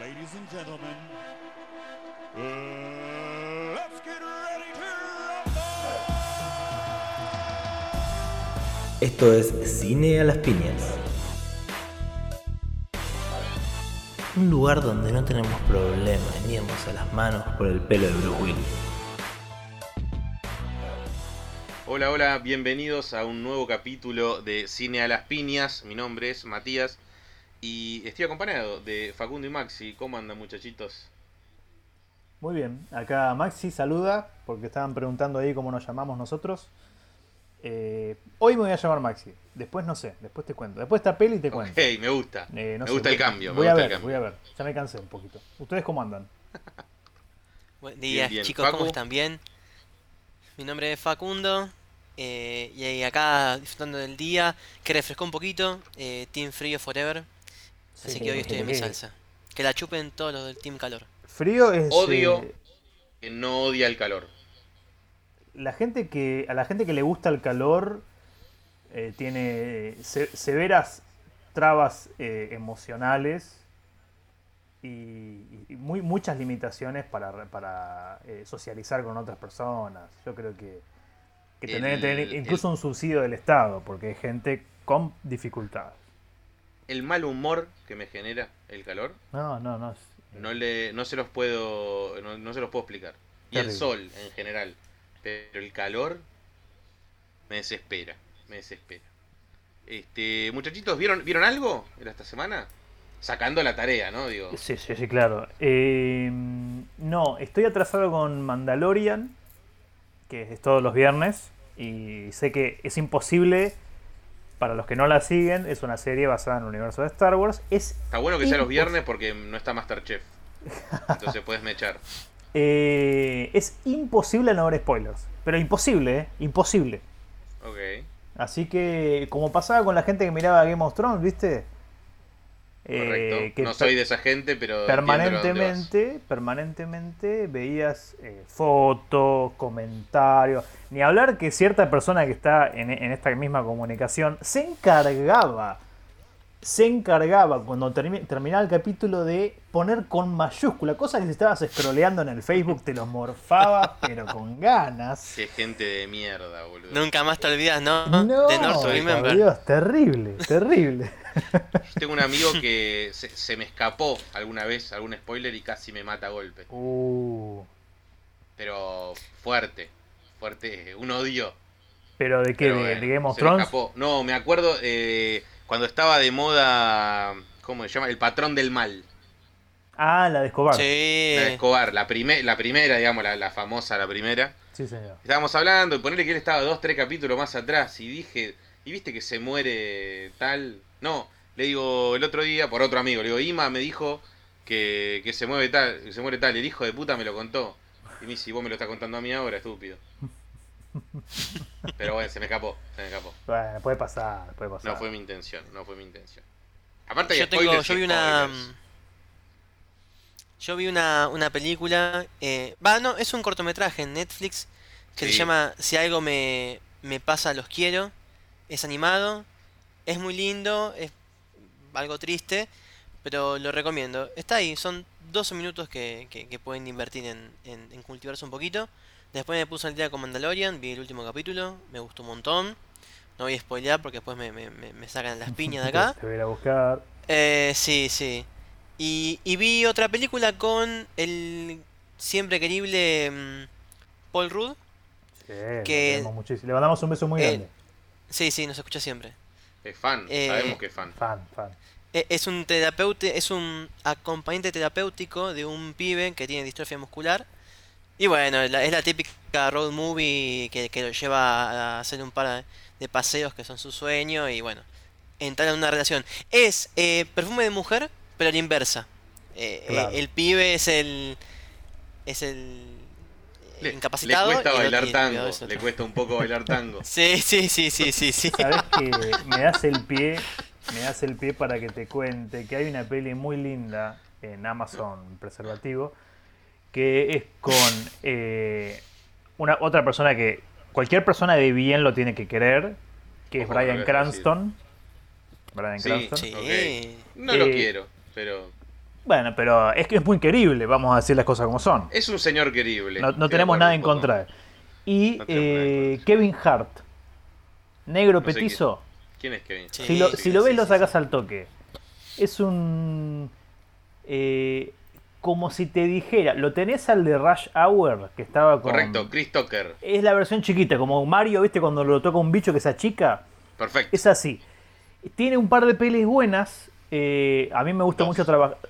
Ladies and gentlemen, uh, let's get ready to rumble. Esto es Cine a las Piñas. Un lugar donde no tenemos problema ni irnos a las manos por el pelo de Bruce Willis. Hola, hola, bienvenidos a un nuevo capítulo de Cine a las Piñas. Mi nombre es Matías y estoy acompañado de Facundo y Maxi. ¿Cómo andan, muchachitos? Muy bien, acá Maxi saluda porque estaban preguntando ahí cómo nos llamamos nosotros. Eh, hoy me voy a llamar Maxi, después no sé, después te cuento. Después esta peli te cuento. Ok, me gusta. Eh, no me sé, gusta el voy- cambio. me Voy a gusta ver, el cambio. voy a ver. Ya me cansé un poquito. ¿Ustedes cómo andan? Buen día, bien. chicos, Facu. ¿cómo están? ¿Bien? Mi nombre es Facundo eh, y ahí acá disfrutando del día, que refrescó un poquito, eh, Team Frío Forever, así Sí. que hoy estoy en mi salsa. Que la chupen todos los del Team Calor. Frío es. Odio. eh, Que no odia el calor. la gente que. A la gente que le gusta el calor eh, tiene se- severas trabas eh, emocionales y, y muy, muchas limitaciones para, para eh, socializar con otras personas. Yo creo que, que tener El- incluso un subsidio del Estado, porque hay gente con dificultades. El mal humor que me genera el calor, No, no, no. no, le, no se los puedo no, no se los puedo explicar. Y el sol en general. Pero el calor me desespera. Me desespera. Este, muchachitos, ¿vieron, ¿vieron algo en esta semana? Sacando la tarea, ¿no? Digo. Sí, sí, sí, claro. Eh, no, estoy atrasado con Mandalorian, que es todos los viernes, y sé que es imposible, para los que no la siguen, es una serie basada en el universo de Star Wars. Es, Está bueno que sea los viernes porque no está Masterchef. Entonces puedes mechar. eh, es imposible no ver spoilers, pero imposible, ¿eh? Imposible. Ok. Así que, como pasaba con la gente que miraba Game of Thrones, ¿viste? Eh, Correcto. que no soy de esa gente, pero. permanentemente, permanentemente veías eh, fotos, comentarios, ni hablar que cierta persona que está en, en esta misma comunicación se encargaba, se encargaba cuando termi- terminaba el capítulo de poner con mayúscula, cosa que si estabas scrolleando en el Facebook te los morfaba, pero con ganas. Qué gente de mierda, boludo. Nunca más te olvidas, ¿no? No, de North por. Dios, terrible, terrible. Yo tengo un amigo que se, se me escapó alguna vez algún spoiler y casi me mata a golpe. Uh, Pero fuerte. Fuerte. Un odio. pero de qué, Pero de, bueno, de Game of se me Thrones. escapó. No, me acuerdo eh, cuando estaba de moda. ¿Cómo se llama? El patrón del mal. Ah, la de Escobar. Sí. La de Escobar. La, prime- la primera, digamos, la, la famosa, la primera. Sí, señor. Estábamos hablando y ponerle que él estaba dos, tres capítulos más atrás y dije, ¿y viste que se muere tal? No, le digo el otro día, por otro amigo, le digo, Ima me dijo que, que se mueve tal, que se muere tal, el hijo de puta me lo contó. Y me dice, "Y vos me lo estás contando a mí ahora, estúpido. Pero bueno, se me escapó, se me escapó. Bueno, puede pasar, puede pasar. No fue mi intención, no fue mi intención. Aparte Yo tengo, yo vi una. spoilers. Yo vi una, una película. eh, Va, no, es un cortometraje en Netflix que Sí. se llama Si algo me, me pasa, los quiero. Es animado, es muy lindo, es algo triste, pero lo recomiendo. Está ahí, son 12 minutos que, que- que pueden invertir en, en- en cultivarse un poquito. Después me puse al día con Mandalorian, vi el último capítulo, me gustó un montón. No voy a spoilear porque después me, me- me- sacan las piñas de acá. Te voy a ir a buscar. Eh, sí, sí. Y, y vi otra película con el siempre querible mm, Paul Rudd. Sí, Que- muchísimo. Le mandamos un beso muy Eh, grande. Sí, sí, nos escucha siempre. Es fan, eh, sabemos que es fan. Fan, fan. E- Es un terapeuta, es un acompañante terapéutico de un pibe que tiene distrofia muscular. Y bueno, la- es la típica road movie que, que lo lleva a hacer un par de paseos que son su sueño y bueno, entrar en una relación. Es eh, perfume de mujer, pero a la inversa. Eh, Claro. eh, el pibe es el es el Le, cuesta bailar tango, cuidado le cuesta un poco bailar tango. Sí, sí, sí, sí, sí, sí. Sabes que me das el pie, me das el pie para que te cuente que hay una peli muy linda en Amazon Preservativo que es con eh, una otra persona que cualquier persona de bien lo tiene que querer, que es Brian. Cranston. Brian Sí, Cranston. Sí. No lo Eh, quiero. pero Bueno, pero es que es muy querible, vamos a decir las cosas como son. es un señor querible. No, tenemos nada en contra de él. Y No eh, contra. Kevin Hart, negro No petizo, ¿Quién es Kevin? Sí, si lo, sí, si lo sí, ves sí, lo sí. sacas al toque. Es un... eh, como si te dijera, lo tenés al de Rush Hour, que estaba con... Correcto, Chris Tucker. Es la versión chiquita, como Mario, ¿viste? Cuando lo toca un bicho que se achica. Perfecto. Es así. Tiene un par de pelis buenas. Eh, a mí me gusta Dos. mucho trabajar.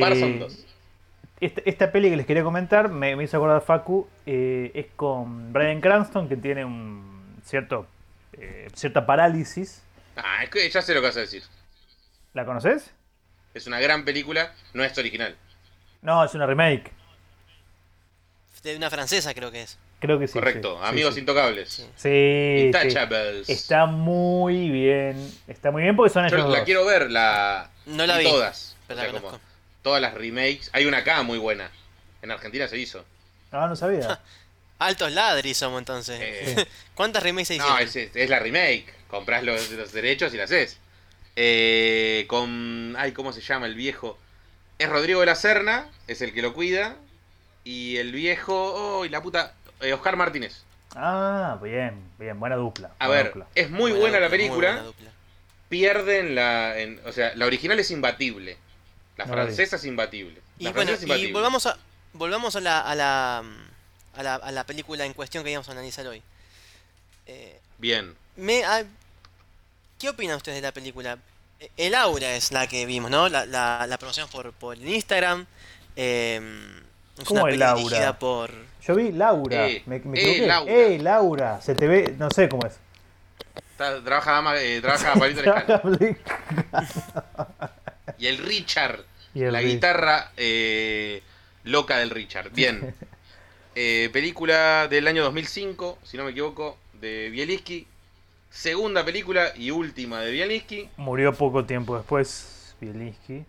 Par son dos. Esta, esta peli que les quería comentar me, me hizo acordar Facu. eh, es con Brian Cranston, que tiene un cierto eh, cierta parálisis. Ah, es que ya sé lo que vas a decir. ¿La conoces? Es una gran película, no es original. No, es una remake. De una francesa creo que es. Creo que sí. Correcto, sí, Amigos sí. Intocables. Sí. Intouchables. Está muy bien. Está muy bien porque son Yo ellos la dos. quiero ver, la. No la vi, Todas. pero O sea, la como conozco. todas las remakes. Hay una acá muy buena. En Argentina se hizo. Ah, no sabía. Altos ladris somos entonces. Eh, ¿Cuántas remakes se no, hicieron? es, es la remake. Comprás los, los derechos y la haces. Eh, con. Ay, ¿cómo se llama el viejo? Es Rodrigo de la Serna, es el que lo cuida. Y el viejo. ¡Oh, y la puta! eh, Oscar Martínez. Ah, bien, bien, buena dupla. A buena ver, dupla. es muy Buena buena la dupla, película. buena dupla. Pierden la. en- o sea, la original es imbatible. La No francesa es imbatible. Y bueno, y volvamos a volvamos a la, a la a la, a la película en cuestión que íbamos a analizar hoy. Eh, Bien. me, ah, ¿Qué opinan ustedes de la película? Eh, El aura es la que vimos, ¿no? La, la, la promoción por, por Instagram. eh, es ¿Cómo una el peli aura? dirigida por. Yo vi Laura. Eh, me, me eh. Laura. ¡Eh, Laura! Se te ve, no sé cómo es. Está- trabaja dama, eh, trabaja Palito. Y el Richard. Y el la Rich. guitarra eh, loca del Richard. Bien. Eh, película del año 2005, si no me equivoco, de Bielisky. Segunda película y última de Bielisky. Murió poco tiempo después, Bielinski.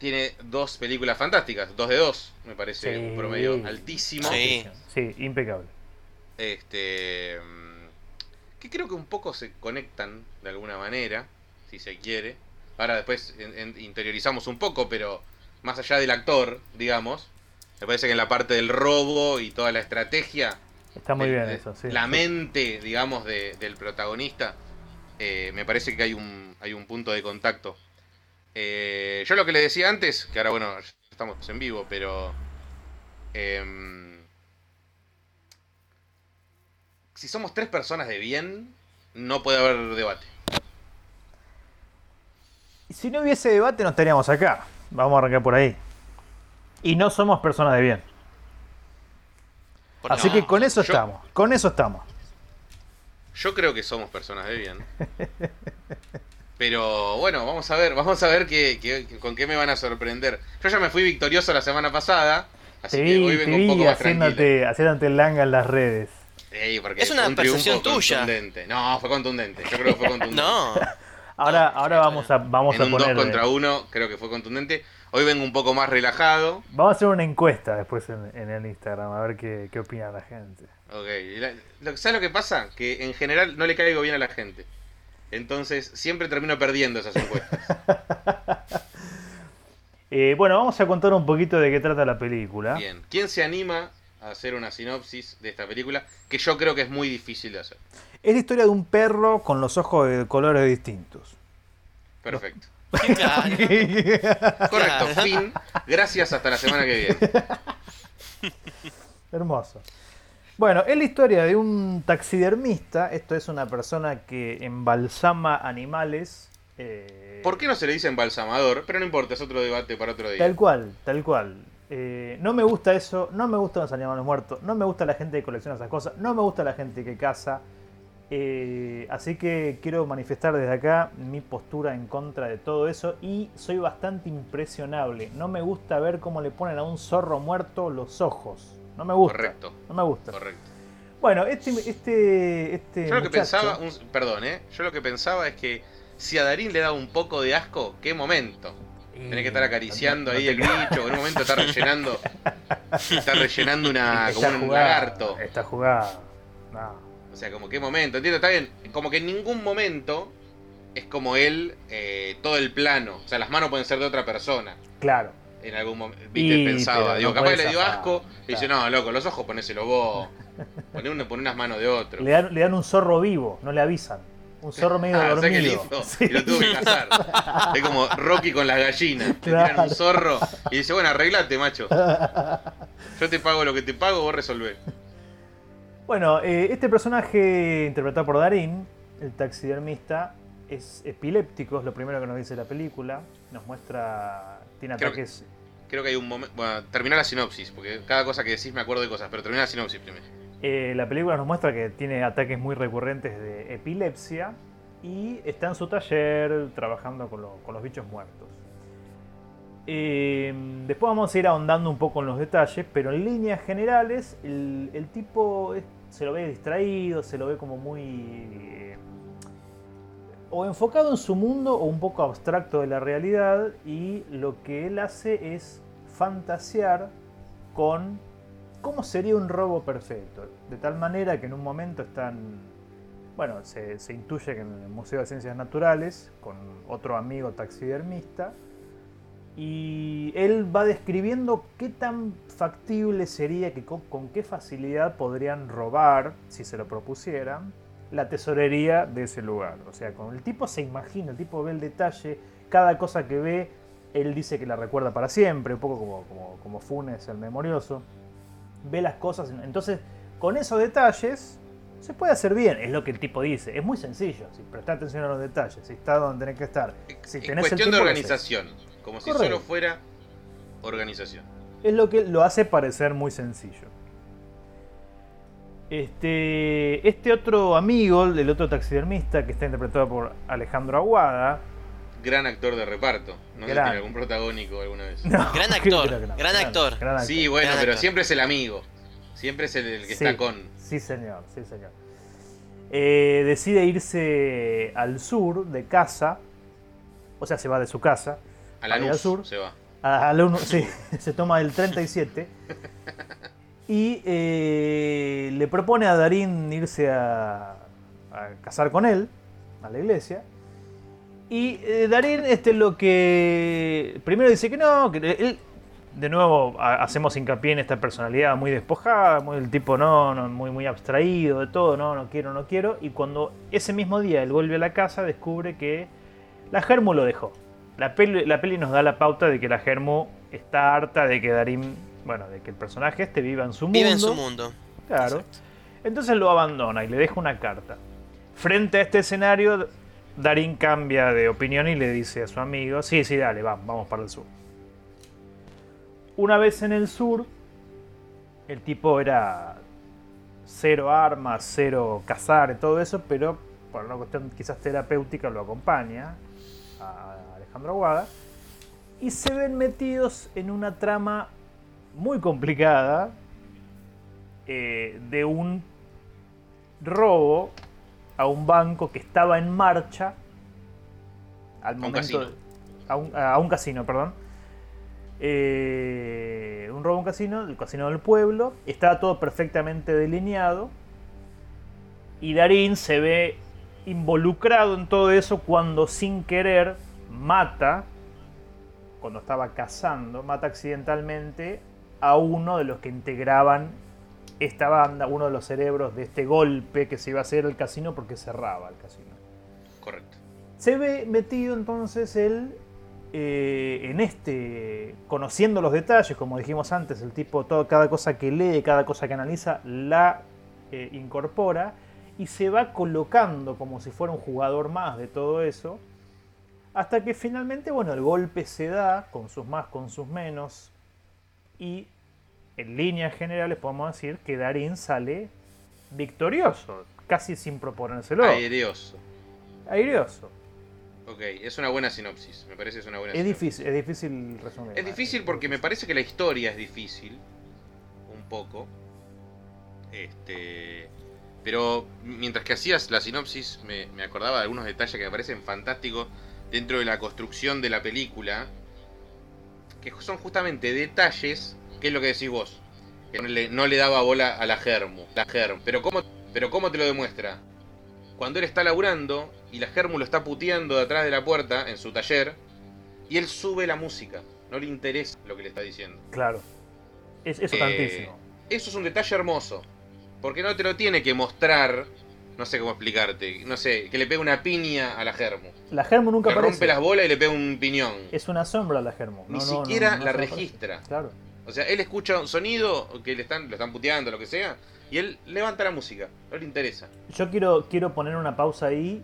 Tiene dos películas fantásticas, dos de dos, me parece Sí. un promedio altísimo. Sí. Sí, impecable. Este. mm, Que creo que un poco se conectan de alguna manera, si se quiere. Ahora después en- en- interiorizamos un poco, pero más allá del actor, digamos, me parece que en la parte del robo y toda la estrategia, Está muy bien de- eso, sí. la mente, digamos, de- del protagonista, eh, me parece que hay un, hay un punto de contacto. Eh, yo lo que le decía antes, que ahora bueno, estamos en vivo, pero... em, si somos tres personas de bien, no puede haber debate. Si no hubiese debate, no estaríamos acá. Vamos a arrancar por ahí. Y no somos personas de bien. Así no, que con eso yo- estamos. Con eso estamos. Yo creo que somos personas de bien. Pero bueno, vamos a ver, vamos a ver qué, qué- con qué me van a sorprender. Yo ya me fui victorioso la semana pasada, así Te que hoy vi, te vengo un vi poco más tranquilo. haciéndote, haciéndote langa en las redes. Ey, porque Es una un percepción tuya. contundente. No, fue contundente. Yo creo que fue contundente. No, Ahora, ahora vamos a, vamos en a un 2 poner. contra 1 creo que fue contundente. Hoy vengo un poco más relajado. Vamos a hacer una encuesta después en, en el Instagram, a ver qué, qué opina la gente. Ok. La- lo- ¿Sabes lo que pasa? Que en general no le caigo bien a la gente. Entonces siempre termino perdiendo esas encuestas. Eh, bueno, vamos a contar un poquito de qué trata la película. Bien. ¿Quién se anima a hacer una sinopsis de esta película? Que yo creo que es muy difícil de hacer. Es la historia de un perro con los ojos de colores distintos. Perfecto. claro. Correcto. Claro. Fin. Gracias. Hasta la semana que viene. Hermoso. Bueno, es la historia de un taxidermista. Esto es una persona que embalsama animales. eh, ¿Por qué no se le dice embalsamador? Pero no importa, es otro debate para otro día. Tal cual, tal cual. Eh, no me gusta eso, no me gustan los animales muertos, no me gusta la gente que colecciona esas cosas, no me gusta la gente que caza. Eh, así que quiero manifestar desde acá mi postura en contra de todo eso y soy bastante impresionable. No me gusta ver cómo le ponen a un zorro muerto los ojos. No me gusta. Correcto. No me gusta. Correcto. Bueno, este, este, este Yo lo que pensaba, un- perdón, ¿eh? Yo lo que pensaba es que si a Darín le da un poco de asco, ¿qué momento? Tenés que estar acariciando No- no ahí te- el bicho, en un momento está rellenando, está rellenando una, Está como un lagarto. Está jugado. No. O sea, como qué momento, entiendo, está bien, como que en ningún momento es como él, eh, todo el plano. O sea, las manos pueden ser de otra persona. Claro. En algún momento, viste, Y, pensaba. Digo, no capaz le dio asco. Y dice, claro. no, loco, los ojos ponéselo vos. Poné, uno, poné unas manos de otro. Le dan, le dan un zorro vivo, no le avisan. Un zorro medio Ah, que dormido. Sí. y lo tuvo que cazar. Es como Rocky con las gallinas. Le tiran Claro. un zorro y dice, bueno, arreglate, macho. Yo te pago lo que te pago, vos resolvés. Bueno, eh, este personaje interpretado por Darín, el taxidermista, es epiléptico, es lo primero que nos dice la película. Nos muestra. Tiene Creo que- ataques. Creo que hay un momento. Bueno, termina la sinopsis, porque cada cosa que decís me acuerdo de cosas, pero termina la sinopsis primero. Eh, la película nos muestra que tiene ataques muy recurrentes de epilepsia y está en su taller trabajando con, lo- con los bichos muertos. Eh, después vamos a ir ahondando un poco en los detalles, pero en líneas generales el, el tipo es- se lo ve distraído, se lo ve como muy... eh, o enfocado en su mundo o un poco abstracto de la realidad y lo que él hace es fantasear con cómo sería un robo perfecto. De tal manera que en un momento están, bueno, se, intuye que en el Museo de Ciencias Naturales, con otro amigo taxidermista, y él va describiendo qué tan factible sería, que con qué facilidad podrían robar, si se lo propusieran, la tesorería de ese lugar. O sea, con el tipo se imagina, el tipo ve el detalle, cada cosa que ve, él dice que la recuerda para siempre, un poco como, como, como Funes el memorioso. Ve las cosas, entonces con esos detalles se puede hacer bien, es lo que el tipo dice. Es muy sencillo, si prestás atención a los detalles, si está donde tenés que estar. Si Es el cuestión de organización. Como si Correcto. solo fuera organización. Es lo que lo hace parecer muy sencillo. Este, este otro amigo, el otro taxidermista, que está interpretado por Alejandro Aguada. Gran actor de reparto. No sé si Gran. tiene algún protagónico alguna vez. No, Gran actor, no. gran actor. gran actor. Sí, bueno, Gran pero actor. siempre es el amigo. Siempre es el, el que Sí, está con. Sí, señor, sí, señor. Eh, decide irse al sur de casa. O sea, se va de su casa. A la Ahí al sur. se va. A la uno- sí, se toma el 37. Y eh, le propone a Darín irse a, a casar con él, a la iglesia. Y eh, Darín, este lo que. Primero dice que no, que él. De nuevo, ha- hacemos hincapié en esta personalidad muy despojada, muy el tipo no, no, muy, muy abstraído de todo, no, no quiero, no quiero. Y cuando ese mismo día él vuelve a la casa, descubre que la Germu lo dejó. La peli, la peli nos da la pauta de que la Germu está harta de que Darín, bueno, de que el personaje este viva en su mundo. Vive en su mundo. Claro. Exacto. Entonces lo abandona y le deja una carta. Frente a este escenario, Darín cambia de opinión y le dice a su amigo, sí, sí, dale, vamos, vamos para el sur. Una vez en el sur, el tipo era cero armas, cero cazar y todo eso, pero por una cuestión quizás terapéutica lo acompaña a Alejandro Aguada. Y se ven metidos en una trama muy complicada eh, de un robo a un banco que estaba en marcha al un momento casino. de- a, un, a un casino, perdón. Eh, un robo a un casino, el casino del pueblo. Estaba todo perfectamente delineado. Y Darín se ve involucrado en todo eso cuando sin querer mata, cuando estaba cazando, mata accidentalmente a uno de los que integraban esta banda, uno de los cerebros de este golpe que se iba a hacer el casino porque cerraba el casino. Correcto. Se ve metido entonces él eh, en este, conociendo los detalles, como dijimos antes, el tipo, todo, cada cosa que lee, cada cosa que analiza, la eh, incorpora y se va colocando como si fuera un jugador más de todo eso, hasta que finalmente, bueno, el golpe se da, con sus más, con sus menos, y en líneas generales podemos decir que Darín sale victorioso, casi sin proponérselo. Aereoso. Aireoso. Ok, es una buena sinopsis. Me parece que es una buena Es sinopsis. difícil, es difícil resumir. Es difícil porque me parece que la historia es difícil. Un poco. Este. Pero mientras que hacías la sinopsis, me, me acordaba de algunos detalles que me parecen fantásticos dentro de la construcción de la película. Que son justamente detalles. que es lo que decís vos? Que no le, no le daba bola a la Germu. La Germ. Pero ¿cómo, pero ¿cómo te lo demuestra? cuando él está laburando y la Germu lo está puteando de atrás de la puerta en su taller y él sube la música. No le interesa lo que le está diciendo. Claro. Es, eso Eh, tantísimo. Eso es un detalle hermoso. Porque no te lo tiene que mostrar. No sé cómo explicarte. No sé, que le pegue una piña a la Germu. La Germo nunca Le aparece. rompe las bolas y le pega un piñón. Es una sombra la Germo. Ni No, no, siquiera no la aparece. registra. Claro. O sea, él escucha un sonido que le están, lo están puteando, lo que sea, y él levanta la música. No le interesa. Yo quiero, quiero poner una pausa ahí,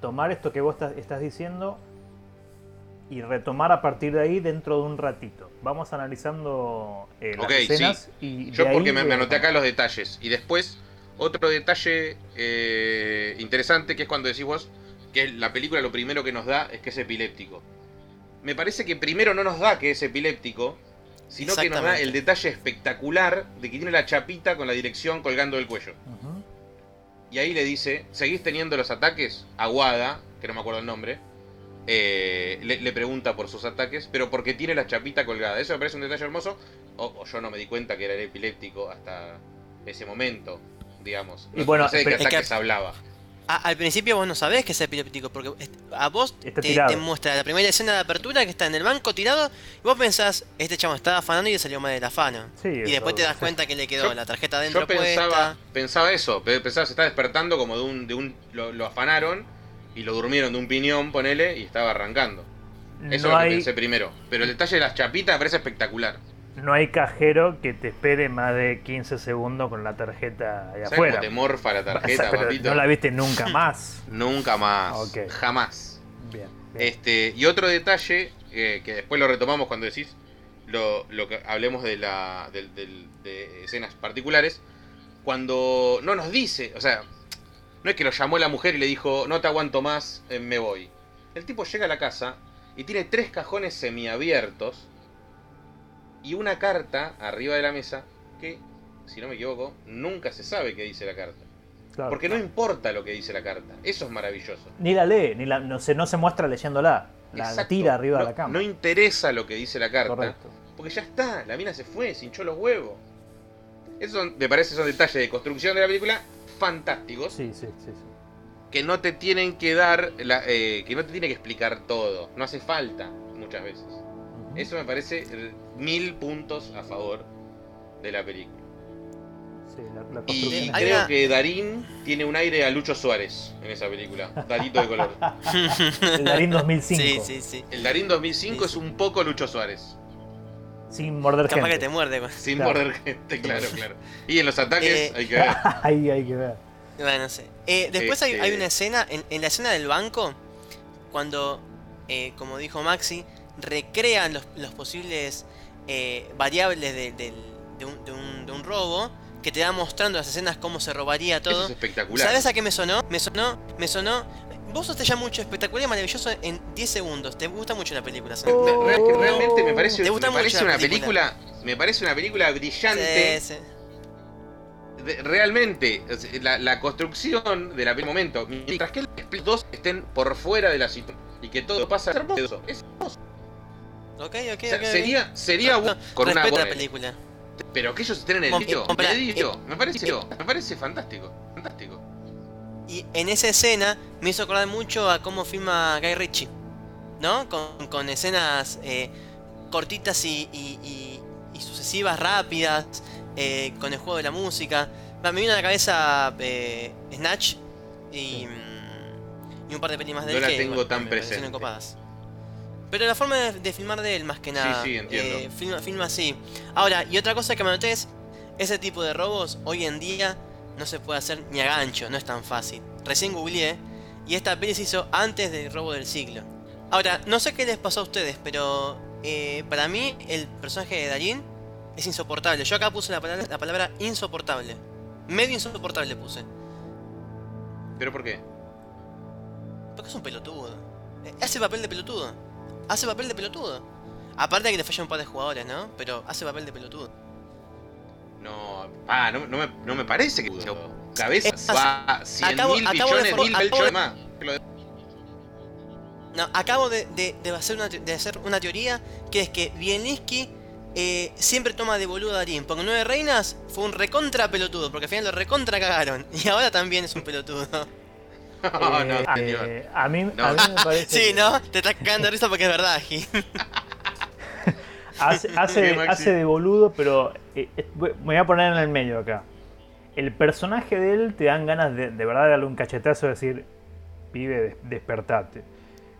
tomar esto que vos estás, estás diciendo y retomar a partir de ahí dentro de un ratito. Vamos analizando eh, las escenas y Yo ahí porque me, me anoté acá los detalles. Y después, otro detalle eh, interesante que es cuando decís vos que la película lo primero que nos da es que es epiléptico. Me parece que primero no nos da que es epiléptico, sino que nos da el detalle espectacular de que tiene la chapita con la dirección colgando del cuello. Y ahí le dice, ¿seguís teniendo los ataques? Aguada, que no me acuerdo el nombre, eh, le, le pregunta por sus ataques, pero porque tiene la chapita colgada. Eso me parece un detalle hermoso. O, o yo no me di cuenta que era epiléptico hasta ese momento, digamos. Y No, bueno, no sé de qué pero- Es que- ataques hablaba. A- al principio vos no sabés que es epiléptico, porque a vos te, muestra la primera escena de apertura que está en el banco tirado y vos pensás, este chamo estaba afanando y le salió mal del afano. Sí, y después te das cuenta que le quedó Yo- la tarjeta dentro Yo pensaba, puesta. pensaba eso, pe- pensaba se está despertando como de un, de un lo, lo afanaron y lo durmieron de un piñón, ponele, y estaba arrancando. Eso no, es lo que hay, pensé primero. Pero el detalle de las chapitas me parece espectacular. No hay cajero que te espere más de 15 segundos con la tarjeta ¿Sabes afuera. cómo te morfa la tarjeta, Pero papito? no la viste nunca más. Nunca más. Jamás. Bien. bien. Este, y otro detalle, eh, que después lo retomamos cuando decís lo, lo que hablemos de la. del- de escenas particulares. Cuando no nos dice, o sea, no es que lo llamó la mujer y le dijo, no te aguanto más, eh, me voy. El tipo llega a la casa y tiene tres cajones semiabiertos y una carta arriba de la mesa que, si no me equivoco, nunca se sabe qué dice la carta. Claro. Porque no importa lo que dice la carta. Eso es maravilloso. Ni la lee, ni la, no, se, no se muestra leyéndola. La tira arriba no, de la cama. No interesa lo que dice la carta. Correcto. Porque ya está, la mina se fue, se hinchó los huevos. Son- me parece son detalles de construcción de la película fantásticos. Sí, sí, sí. sí. Que no te tienen que dar, la- eh, que no te tiene que explicar todo. No hace falta muchas veces. Eso me parece mil puntos a favor de la película. Sí, la, la Y creo una- que Darín tiene un aire a Lucho Suárez en esa película. Darito de color. El Darín 2005. Sí, sí, sí. El Darín 2005 Sí, es un poco Lucho Suárez. Sin morder Capaz gente. que te muerde. Sin Claro. morder gente, claro, claro. Y en los ataques Eh, hay que ver. Ahí hay que ver. Bueno, no sé. Eh, después hay, Este- hay una escena, en, en la escena del banco, cuando, eh, como dijo Maxi, recrean los, los posibles eh, variables de, del- de un, de un- de un robo, que te va mostrando las escenas cómo se robaría Eso todo. es espectacular. ¿Sabes a qué me sonó? Me sonó, me sonó. Vos sos ya mucho espectacular y maravilloso en 10 segundos. Te gusta mucho la película. ¿sí? Re- real- que realmente me parece, ¿Te gusta me mucho parece la una película? película. Me parece una película brillante. Sí, sí. de- realmente, la, la construcción de la película momento, mientras que los dos estén por fuera de la situación y que todo pasa hermoso. Es hermoso. Ok, ok, O sea, ok. sería, sería No, bueno con una la buena- película. Pero que ellos estén en el medio, eh, me parece, eh, me parece fantástico, fantástico. Y en esa escena me hizo acordar mucho a cómo filma Guy Ritchie, ¿no? Con, con escenas eh, cortitas y, y- y- y sucesivas, rápidas, eh, con el juego de la música. Me vino a la cabeza Snatch y, mm, y un par de pelis más de No él la que, tengo bueno, tan presente. copadas. Pero la forma de, de filmar de él, más que nada. sí, entiendo. eh, filma, filma así. Ahora, y otra cosa que me noté es, ese tipo de robos hoy en día no se puede hacer ni a gancho, no es tan fácil. Recién googleé y esta peli se hizo antes del robo del siglo. Ahora, no sé qué les pasó a ustedes, pero eh, para mí el personaje de Darín es insoportable. Yo acá puse la palabra, la palabra insoportable. Medio insoportable puse. ¿Pero por qué? Porque es un pelotudo. Eh, Hace papel de pelotudo. Hace papel de pelotudo. Aparte de que le falla un par de jugadores, ¿no? Pero hace papel de pelotudo. No, ah, no, no me, no me parece que cabeza Es va 100 acabo- mil acabo de billones mil acabo de- más. No, acabo de, de- de hacer, una, te- de hacer una teoría que es que Bielinski eh, siempre toma de boludo a Darín. Porque en Nueve Reinas fue un recontra pelotudo, porque al final lo recontra cagaron. Y ahora también es un pelotudo. No, no, Eh, señor. a, mí, No. a mí me parece. Sí, que ¿no? Te estás cagando de risa porque es verdad, Gil. Hace, hace, Sí, hace de boludo, pero eh, eh, voy- me voy a poner en el medio acá. El personaje de él te dan ganas de, de verdad de darle un cachetazo y decir, pibe, des- despertate.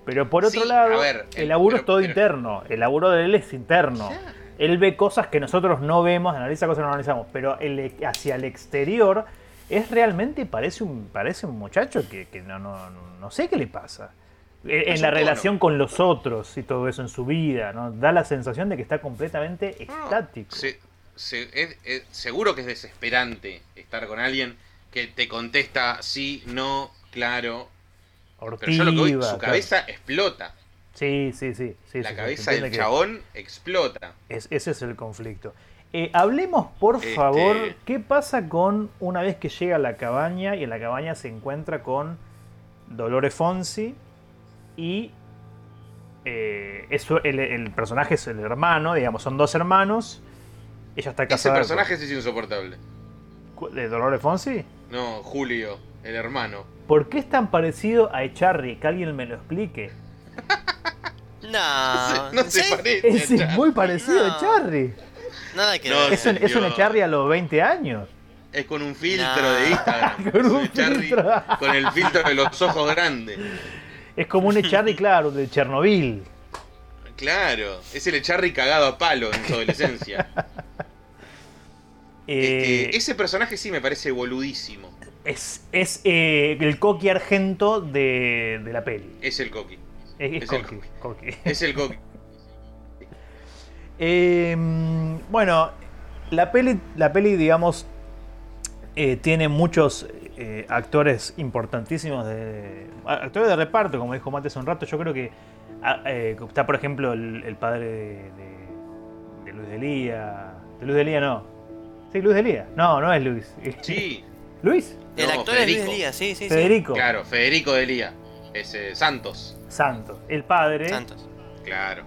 Pero por otro Sí, lado, ver, el el- laburo pero- es todo pero- interno. El laburo de él es interno. Él ve cosas que nosotros no vemos, analiza cosas que no analizamos. Pero el, hacia el exterior es realmente, parece un, parece un muchacho que, que no, no, no sé qué le pasa. Eh, En la relación con los otros y todo eso en su vida, ¿no? Da la sensación de que está completamente No, estático. se- se- es- es- seguro que es desesperante estar con alguien que te contesta sí, no, claro. Pero yo lo que voy, su claro. cabeza explota. Sí, sí, sí. sí, la sí, cabeza del que chabón explota. es- ese es el conflicto. Eh, hablemos, por Este- favor, qué pasa con una vez que llega a la cabaña y en la cabaña se encuentra con Dolores Fonsi y eh, eso, el, el personaje es el hermano, digamos, son dos hermanos. Ella está Ese casada personaje sí es insoportable. con- ¿De Dolores Fonsi? No, Julio, el hermano. ¿Por qué es tan parecido a Echarri? Que alguien me lo explique. No, no ¿en se parece. Es, es muy parecido a No. Echarri. Nada que No, ver. Es un, es un Dios. Echarri a los 20 años. Es con un filtro Nah. de Instagram. Con Es un filtro. Con el filtro de los ojos grandes. Es como un Echarri, claro, de Chernobyl. Claro, es el Charry cagado a palo en su adolescencia. Eh, Este, ese personaje sí me parece boludísimo. es es eh, el coqui argento de, de la peli. Es el Coqui. Es, es es el coqui, coqui. Es el Coqui. Eh, bueno, la peli, la peli digamos, eh, tiene muchos eh, actores importantísimos, de, actores de reparto, como dijo Mate hace un rato. Yo creo que ah, eh, está, por ejemplo, el, el padre de, de- de Luis Delía. De Luis Delía no. Sí, Luis Delía. No, no es Luis. Sí, ¿Luis? El No, actor es Federico. Luis Elías, sí, sí, sí. Federico. claro, Federico de Lía. Es eh, Santos. Santos. El padre. Santos. Claro.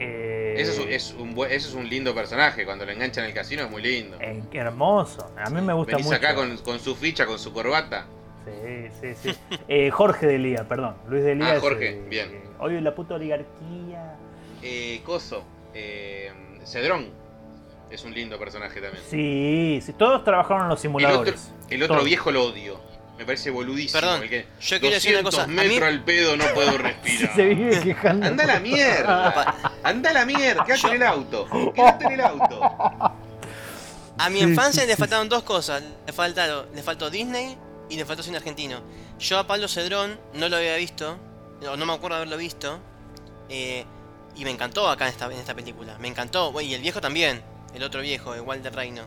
eh, Ese es, un- es un es lindo personaje. Cuando lo enganchan en el casino es muy lindo. eh, qué hermoso. A mí me gusta Venís mucho. acá con, con su ficha, con su corbata. Sí, sí, sí. Eh, Jorge Delía, perdón. Luis Delía. Ah, es, Jorge, eh, bien. eh, Hoy la puta oligarquía. Eh, Coso. Eh, Cedrón. Es un lindo personaje también. Sí, sí. Todos trabajaron en los el otro, simuladores. el otro viejo lo odio. Me parece boludísimo. Perdón, el que yo quiero decir una 200 cosa, a mí- metros al pedo no puedo respirar. Se vive quejando. Anda a la mierda. Anda a la mierda. Quédate en el auto. Quédate en el auto. A mi infancia sí, le sí, faltaron dos cosas. Le faltaron, le faltó Disney y le faltó cine argentino. Yo a Pablo Cedrón no lo había visto, o no me acuerdo de haberlo visto, eh, y me encantó acá en esta, en esta película. Me encantó, y el viejo también, el otro viejo, el Walter Reino.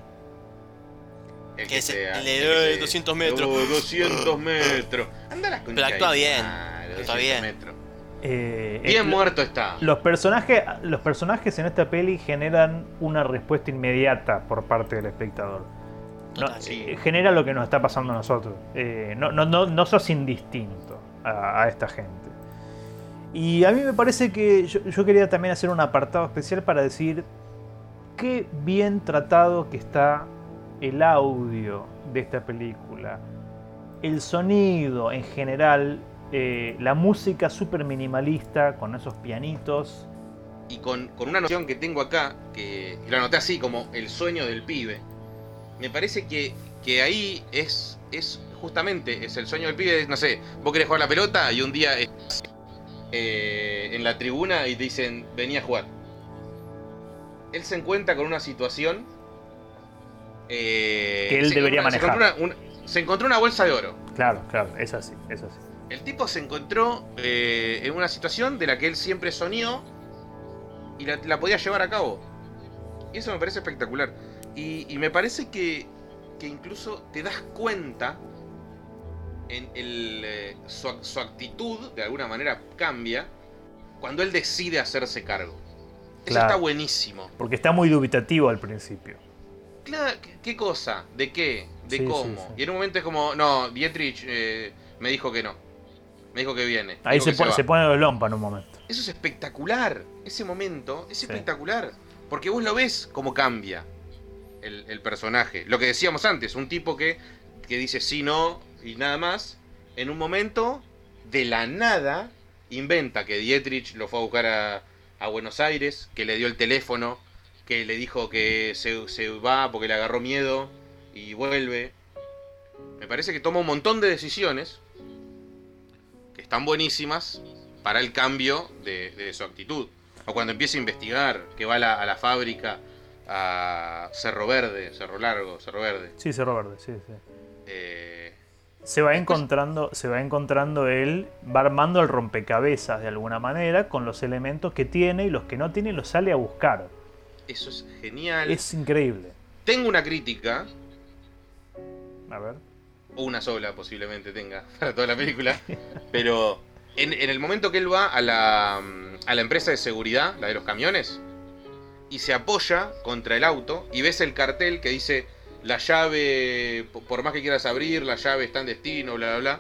El Que es sea- el de, que "Eh, 200 metros". Oh, 200 metros. Anda a las Pero actúa bien, actúa bien. Metros. Eh, Bien eh, muerto está. Los personajes, los personajes en esta peli generan una respuesta inmediata por parte del espectador. No, Total. Sí. eh, genera lo que nos está pasando a nosotros. Eh, no, no, no, no sos indistinto a, a esta gente. Y a mí me parece que yo, yo quería también hacer un apartado especial para decir qué bien tratado que está el audio de esta película. El sonido en general, eh, la música súper minimalista con esos pianitos. Y con, con una noción que tengo acá, que, lo anoté así como el sueño del pibe, me parece que, que ahí es, es justamente, es el sueño del pibe, no sé, vos querés jugar la pelota y un día estás eh, en la tribuna y te dicen, vení a jugar. Él se encuentra con una situación eh, Que él debería se manejar. encontró una- una- se encontró una bolsa de oro. Claro, claro, es así, es así. El tipo se encontró eh, en una situación de la que él siempre soñó y la, la podía llevar a cabo. Y eso me parece espectacular. Y, y me parece que, que incluso te das cuenta en el, eh, su, su actitud, de alguna manera, cambia cuando él decide hacerse cargo. Eso Claro. está buenísimo. Porque está muy dubitativo al principio. Claro, ¿qué, cosa? ¿De qué? ¿De Sí, cómo? sí. Y en un momento es como, no, Dietrich eh, me dijo que no. Me dijo que viene. Ahí se, que pone, va. se pone los lompa en un momento. Eso es espectacular. Ese momento es espectacular. Porque vos lo ves cómo cambia el, el personaje. Lo que decíamos antes, un tipo que, que dice sí, no y nada más. en un momento, de la nada, inventa que Dietrich lo fue a buscar a, a Buenos Aires, que le dio el teléfono, que le dijo que se, se va porque le agarró miedo y vuelve. Me parece que toma un montón de decisiones que están buenísimas para el cambio de, de su actitud. O cuando empieza a investigar, que va a la, a la fábrica a Cerro Verde, Cerro Largo, Cerro Verde. Sí, Cerro Verde, sí, sí. Eh, Se va encontrando, se va encontrando él, va armando el rompecabezas de alguna manera con los elementos que tiene y los que no tiene los sale a buscar. Eso es genial. Es increíble. Tengo una crítica, A ver. o una sola posiblemente tenga para toda la película, pero en, en el momento que él va a la, a la empresa de seguridad, la de los camiones, y se apoya contra el auto y ves el cartel que dice la llave, po- por más que quieras abrir, la llave está en destino, bla, bla, bla.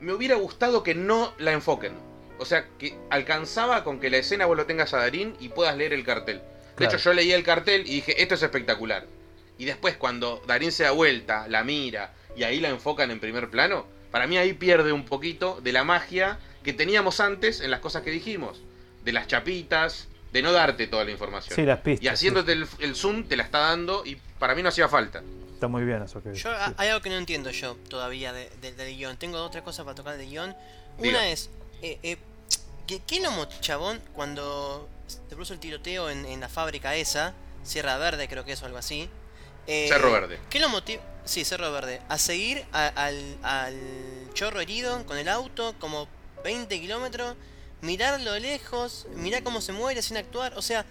Me hubiera gustado que no la enfoquen. O sea, que alcanzaba con que la escena vos lo tengas a Darín y puedas leer el cartel. De hecho, yo leí el cartel y dije, esto es espectacular. Y después, cuando Darín se da vuelta, la mira y ahí la enfocan en primer plano, para mí ahí pierde un poquito de la magia que teníamos antes en las cosas que dijimos. De las chapitas, de no darte toda la información. Sí, las pistas. y haciéndote el, el zoom te la está dando y para mí no hacía falta. Está muy bien eso que Yo, sí. a- hay algo que no entiendo yo todavía de- de- del guion. Tengo otra cosa para tocar del guion. Una es, eh, eh, ¿qué, qué lo motivó, chabón, cuando se produce el tiroteo en, en la fábrica esa, Sierra Verde creo que es o algo así? Eh, Cerro Verde. ¿Qué lo motiva? Sí, Cerro Verde. A seguir a- al, al chorro herido con el auto como 20 kilómetros, mirarlo lejos, mirar cómo se muere sin actuar. O sea,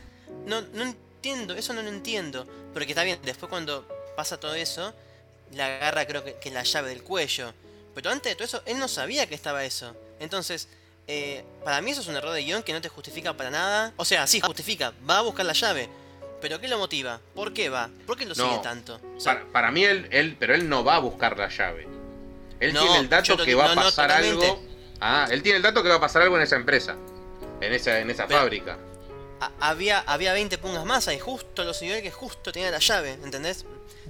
no, no entiendo, eso no lo entiendo. Porque está bien, después cuando pasa todo eso, le agarra creo que, que la llave del cuello. Pero antes de todo eso, él no sabía que estaba eso. Entonces, eh, para mí eso es un error de guion que no te justifica para nada. O sea, sí, justifica, va a buscar la llave. Pero ¿qué lo motiva? ¿Por qué va? ¿Por qué lo No, sigue tanto? O sea, Para, para mí él, él, pero él no va a buscar la llave. Él No, tiene el dato que va a pasar algo. Ah, él tiene el dato que va a pasar algo en esa empresa. En esa, en esa Pero- fábrica. a- había, había 20 pungas más ahí, justo lo siguió él que justo tenía la llave, ¿entendés?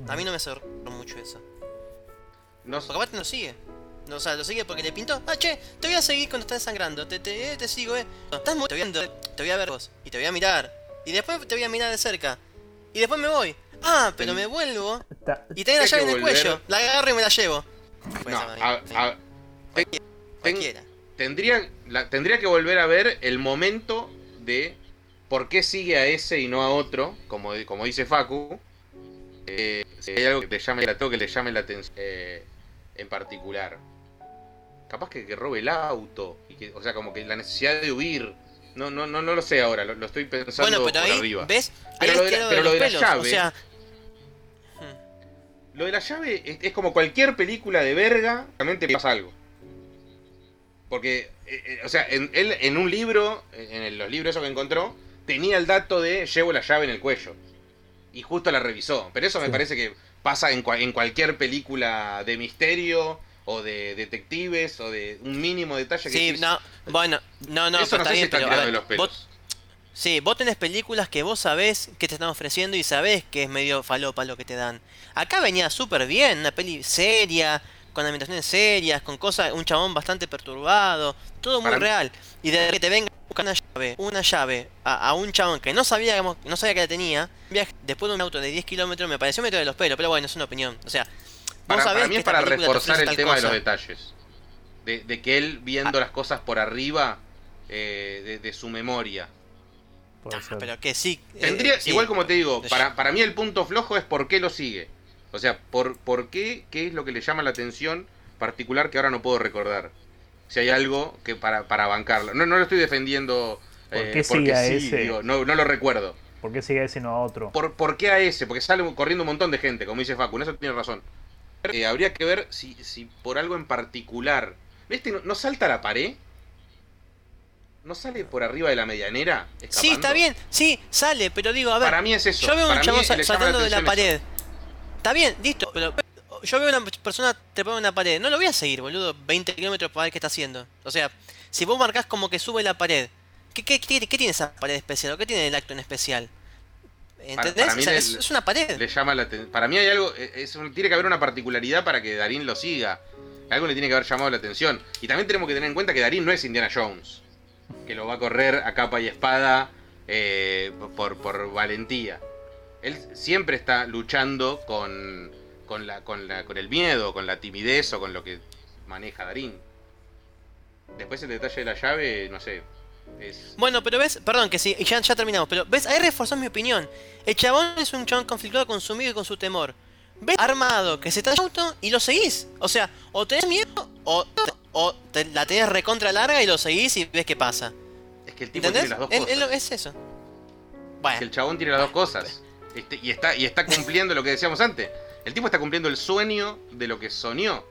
A mí no me sorprendió mucho eso. No, Porque aparte no sigue. No, o sea, lo sigue porque le pintó. Ah, che, te voy a seguir cuando estás sangrando. Te, te, eh, te sigo, eh. Estás muy... Te voy, a, te voy a ver vos. Y te voy a mirar. Y después te voy a mirar de cerca. Y después me voy. Ah, pero Ten- me vuelvo. Y tenés la llave en el volver- cuello. La agarro y me la llevo. Fue no, a- a- te- ten- Cualquiera. tendría, la- tendría que volver a ver el momento de por qué sigue a ese y no a otro, como, como dice Facu. Eh, si hay algo que te llame la, que le llame la atención eh, en particular. Capaz que, que robe el auto, y que, o sea, como que la necesidad de huir. No, no, no, no lo sé ahora, lo, lo estoy pensando Bueno, pero por ahí, arriba. ¿ves? Pero lo de la- tirado pero de lo los de la pelos. llave- O sea, Lo de la llave es, es como cualquier película de verga, realmente pasa algo. Porque, eh, eh, o sea, en, él en un libro, en el- los libros esos que encontró, tenía el dato de llevo la llave en el cuello. Y justo la revisó. Pero eso me parece que pasa en, cua- en cualquier película de misterio o de detectives o de un mínimo detalle que sí, decís, no. Bueno, no, no, eso pero no está sé si bien, está pero a tirado de ver, los pelos. vos- Sí, vos tenés películas que vos sabés que te están ofreciendo y sabés que es medio falopa lo que te dan. Acá venía súper bien, una peli seria, con ambientaciones serias, con cosas, un chabón bastante perturbado, todo muy Para real. Y de que te venga a buscar una llave, una llave a, a un chabón que no sabía que no sabía que la tenía, viaje después de un auto de 10 kilómetros me pareció meter de los pelos, pero bueno, es una opinión. O sea, Para, para mí es para reforzar el tema de los detalles. De, de que él viendo las cosas por arriba eh, de, de su memoria. Ah, pero que sí. eh, Tendría, sí. igual como te digo, para, para mí el punto flojo es por qué lo sigue. O sea, por, por qué, qué es lo que le llama la atención particular que ahora no puedo recordar. Si hay algo que para, para bancarlo. No, no lo estoy defendiendo ¿Por eh, qué porque sigue a sí, ese? digo, no, no lo recuerdo. ¿Por qué sigue ese y no a otro? ¿Por, ¿Por qué a ese? Porque sale corriendo un montón de gente, como dice Facu, en eso tiene razón. Eh, habría que ver si, si por algo en particular. ¿Viste? ¿No, no salta a la pared? ¿No sale por arriba de la medianera? Sí, está bien, sí, sale, pero digo, a ver, Para mí es eso. yo veo un Para chabón saltando de la eso. pared. Está bien, listo, pero yo veo una persona trepando en una pared, no lo voy a seguir, boludo, 20 kilómetros para ver qué está haciendo. O sea, si vos marcás como que sube la pared, ¿qué, qué, qué- qué tiene esa pared especial? ¿O qué tiene el acto en especial? ¿Entendés? para O sea, le- es, es una pared. Le llama la Para mí hay algo. Es, un- tiene que haber una particularidad para que Darín lo siga. Algo le tiene que haber llamado la atención. Y también tenemos que tener en cuenta que Darín no es Indiana Jones. Que lo va a correr a capa y espada eh, por, por valentía. Él siempre está luchando con, con, la, con, la, con el miedo, con la timidez o con lo que maneja Darín. Después el detalle de la llave, no sé. Es, Bueno, pero ves, perdón que sí, ya, ya terminamos, pero ves, ahí reforzó mi opinión. El chabón es un chabón conflictuado con su miedo y con su temor. Ves armado que se está en auto y lo seguís. O sea, o tenés miedo o, o te- la tenés recontra larga y lo seguís y ves qué pasa. es que el tipo ¿Entendés? tiene las dos cosas. es eso. que Bueno, el chabón tiene las dos cosas. Este, y, está, y está cumpliendo lo que decíamos antes. El tipo está cumpliendo el sueño de lo que soñó.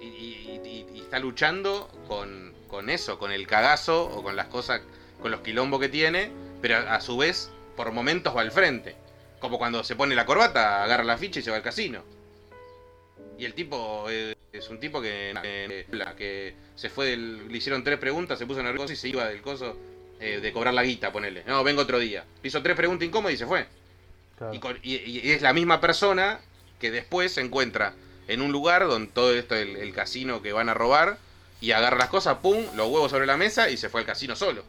Y, y- y- y está luchando con, con eso, con el cagazo o con las cosas, con los quilombos que tiene, pero a, su vez, por momentos va al frente. Como cuando se pone la corbata, agarra la ficha y se va al casino. Y el tipo eh, es un tipo que, eh, que se fue del, le hicieron tres preguntas, se puso nervioso y se iba del coso eh, de cobrar la guita, ponele. No, vengo otro día. Le hizo tres preguntas incómodas y se fue. Claro. Y, con- y- y es la misma persona que después se encuentra en un lugar donde todo esto, el, el casino que van a robar, y agarra las cosas, pum, los huevos sobre la mesa y se fue al casino solo.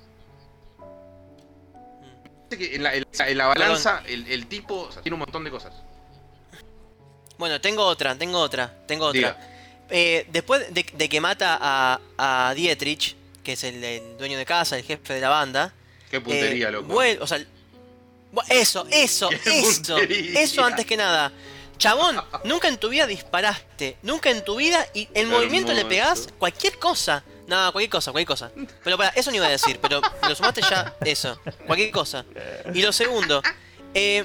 Que En la, en la- en la balanza, el, el tipo o sea, tiene un montón de cosas. bueno, tengo otra, tengo otra, tengo otra. Eh, después de, de que mata a, a Dietrich, que es el, el dueño de casa, el jefe de la banda, Qué puntería, Eh, loco. o sea, eso, eso, eso, puntería. eso antes que nada. Chabón, nunca en tu vida disparaste, nunca en tu vida y el movimiento le pegás cualquier cosa. No, cualquier cosa, cualquier cosa. Pero para, eso no iba a decir, pero lo sumaste ya, eso, cualquier cosa. Y lo segundo, eh,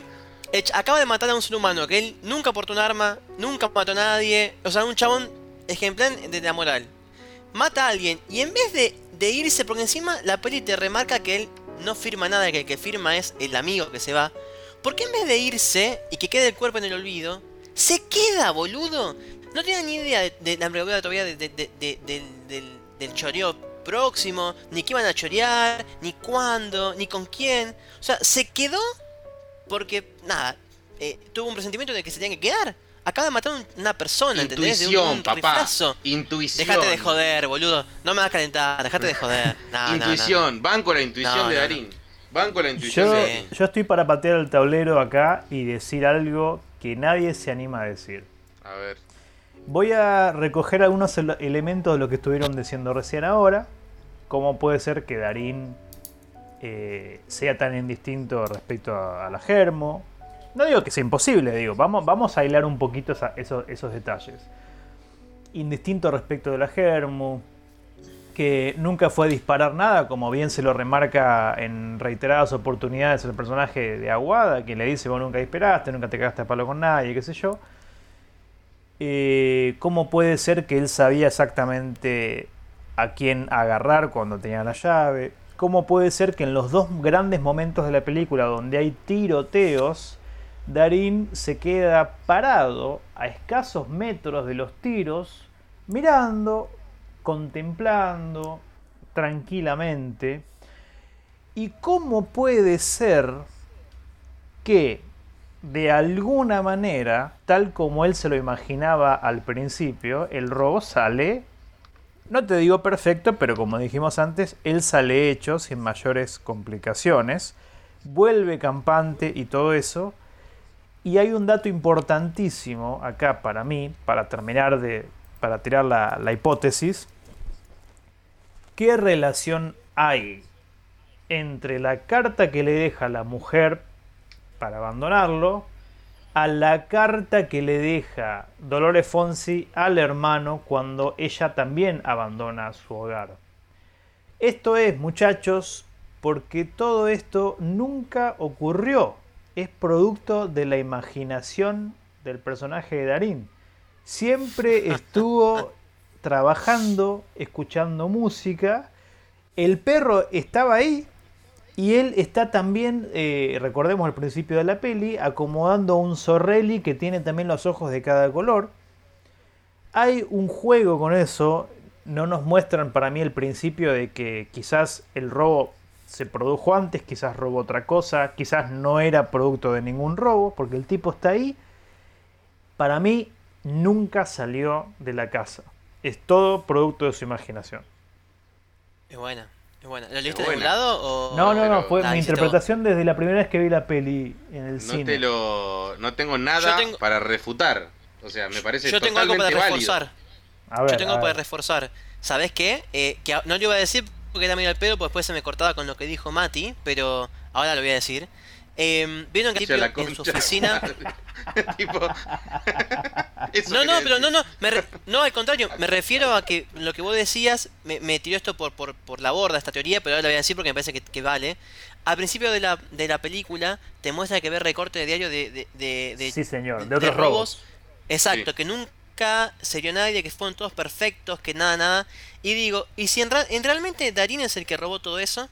acaba de matar a un ser humano que él nunca portó un arma, nunca mató a nadie, o sea, un chabón ejemplar de la moral. Mata a alguien y en vez de, de irse, porque encima la peli te remarca que él no firma nada, que el que firma es el amigo que se va. ¿Por qué en vez de irse y que quede el cuerpo en el olvido, se queda, boludo? No tenía ni idea de, de la envergadura todavía de- de- de- de- del, del, del choreo próximo, ni qué iban a chorear, ni cuándo, ni con quién. O sea, se quedó porque, nada, eh, tuvo un presentimiento de que se tenía que quedar. Acaba de matar a una persona, ¿entendés? De un- Intuición, un papá. riflazo. Intuición. Dejate de joder, boludo. No me vas a calentar, dejate de joder. No, no, no, no. Intuición. Banco la intuición de no, La intuición Yo, Sí. Estoy para patear el tablero acá y decir algo que nadie se anima a decir. A ver. Voy a recoger algunos ele- elementos de lo que estuvieron diciendo recién ahora. Cómo puede ser que Darín eh, sea tan indistinto respecto a, a la Germo. No digo que sea imposible, digo, vamos, vamos a hilar un poquito esa- esos, esos detalles. Indistinto respecto de la Germo, que nunca fue a disparar nada, como bien se lo remarca en reiteradas oportunidades el personaje de Aguada, que le dice, vos nunca disparaste, nunca te cagaste a palo con nadie, qué sé yo. Eh, ¿Cómo puede ser que él sabía exactamente a quién agarrar cuando tenía la llave? ¿Cómo puede ser que en los dos grandes momentos de la película donde hay tiroteos, Darín se queda parado a escasos metros de los tiros, mirando, contemplando tranquilamente? ¿Y cómo puede ser que de alguna manera, tal como él se lo imaginaba al principio, el robo sale, no te digo perfecto, pero como dijimos antes, él sale hecho sin mayores complicaciones, vuelve campante y todo eso. Y hay un dato importantísimo acá para mí, para terminar de, para tirar la, la hipótesis. ¿Qué relación hay entre la carta que le deja la mujer para abandonarlo a la carta que le deja Dolores Fonsi al hermano cuando ella también abandona su hogar. Esto es, muchachos, porque todo esto nunca ocurrió. Es producto de la imaginación del personaje de Darín. Siempre estuvo trabajando, escuchando música. El perro estaba ahí, y él está también, eh, recordemos al principio de la peli, acomodando un Zorrelli que tiene también los ojos de cada color. Hay un juego con eso. No nos muestran para mí el principio de que quizás el robo se produjo antes, quizás robó otra cosa, quizás no era producto de ningún robo, porque el tipo está ahí. Para mí, nunca salió de la casa. Es todo producto de su imaginación. Es buena, es buena. ¿Lo leíste de algún lado o...? No, no, no, fue mi interpretación desde la primera vez que vi la peli en el No cine. te lo. No tengo nada tengo- para refutar. O sea, me parece Yo tengo algo para totalmente válido. reforzar. A ver, Yo tengo a algo para reforzar. ¿Sabés qué? Eh, que no lo iba a decir porque era medio al pedo, porque después se me cortaba con lo que dijo Mati, pero ahora lo voy a decir. Eh, ¿Vieron que la en su oficina... tipo. No, no, pero no, no, me re- no, al contrario, me refiero a que lo que vos decías, me, me tiró esto por, por, por la borda, esta teoría, pero ahora lo voy a decir porque me parece que, que vale. Al principio de la, de la película te muestra que ve recorte de diario de, de, de, de- Sí, señor, de de otros robos. Exacto, Sí. que nunca se dio nadie, que fueron todos perfectos, que nada, nada. Y digo, ¿y si en realmente Darín es el que robó todo eso?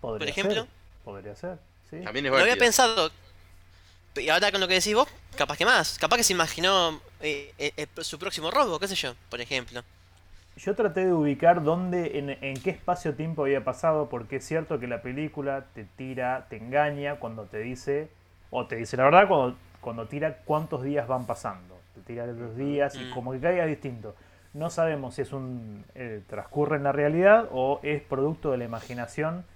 Podría por ejemplo. ser, Podría ser, sí. También es Lo había pensado. Y ahora con lo que decís vos, capaz que más. Capaz que se imaginó eh, eh, eh, su próximo robo, qué sé yo, por ejemplo. Yo traté de ubicar dónde, en, en qué espacio-tiempo había pasado, porque es cierto que la película te tira, te engaña cuando te dice, o te dice la verdad cuando, cuando tira cuántos días van pasando. Te tira los días y Mm. como que caiga distinto. No sabemos si es un eh, transcurre en la realidad o es producto de la imaginación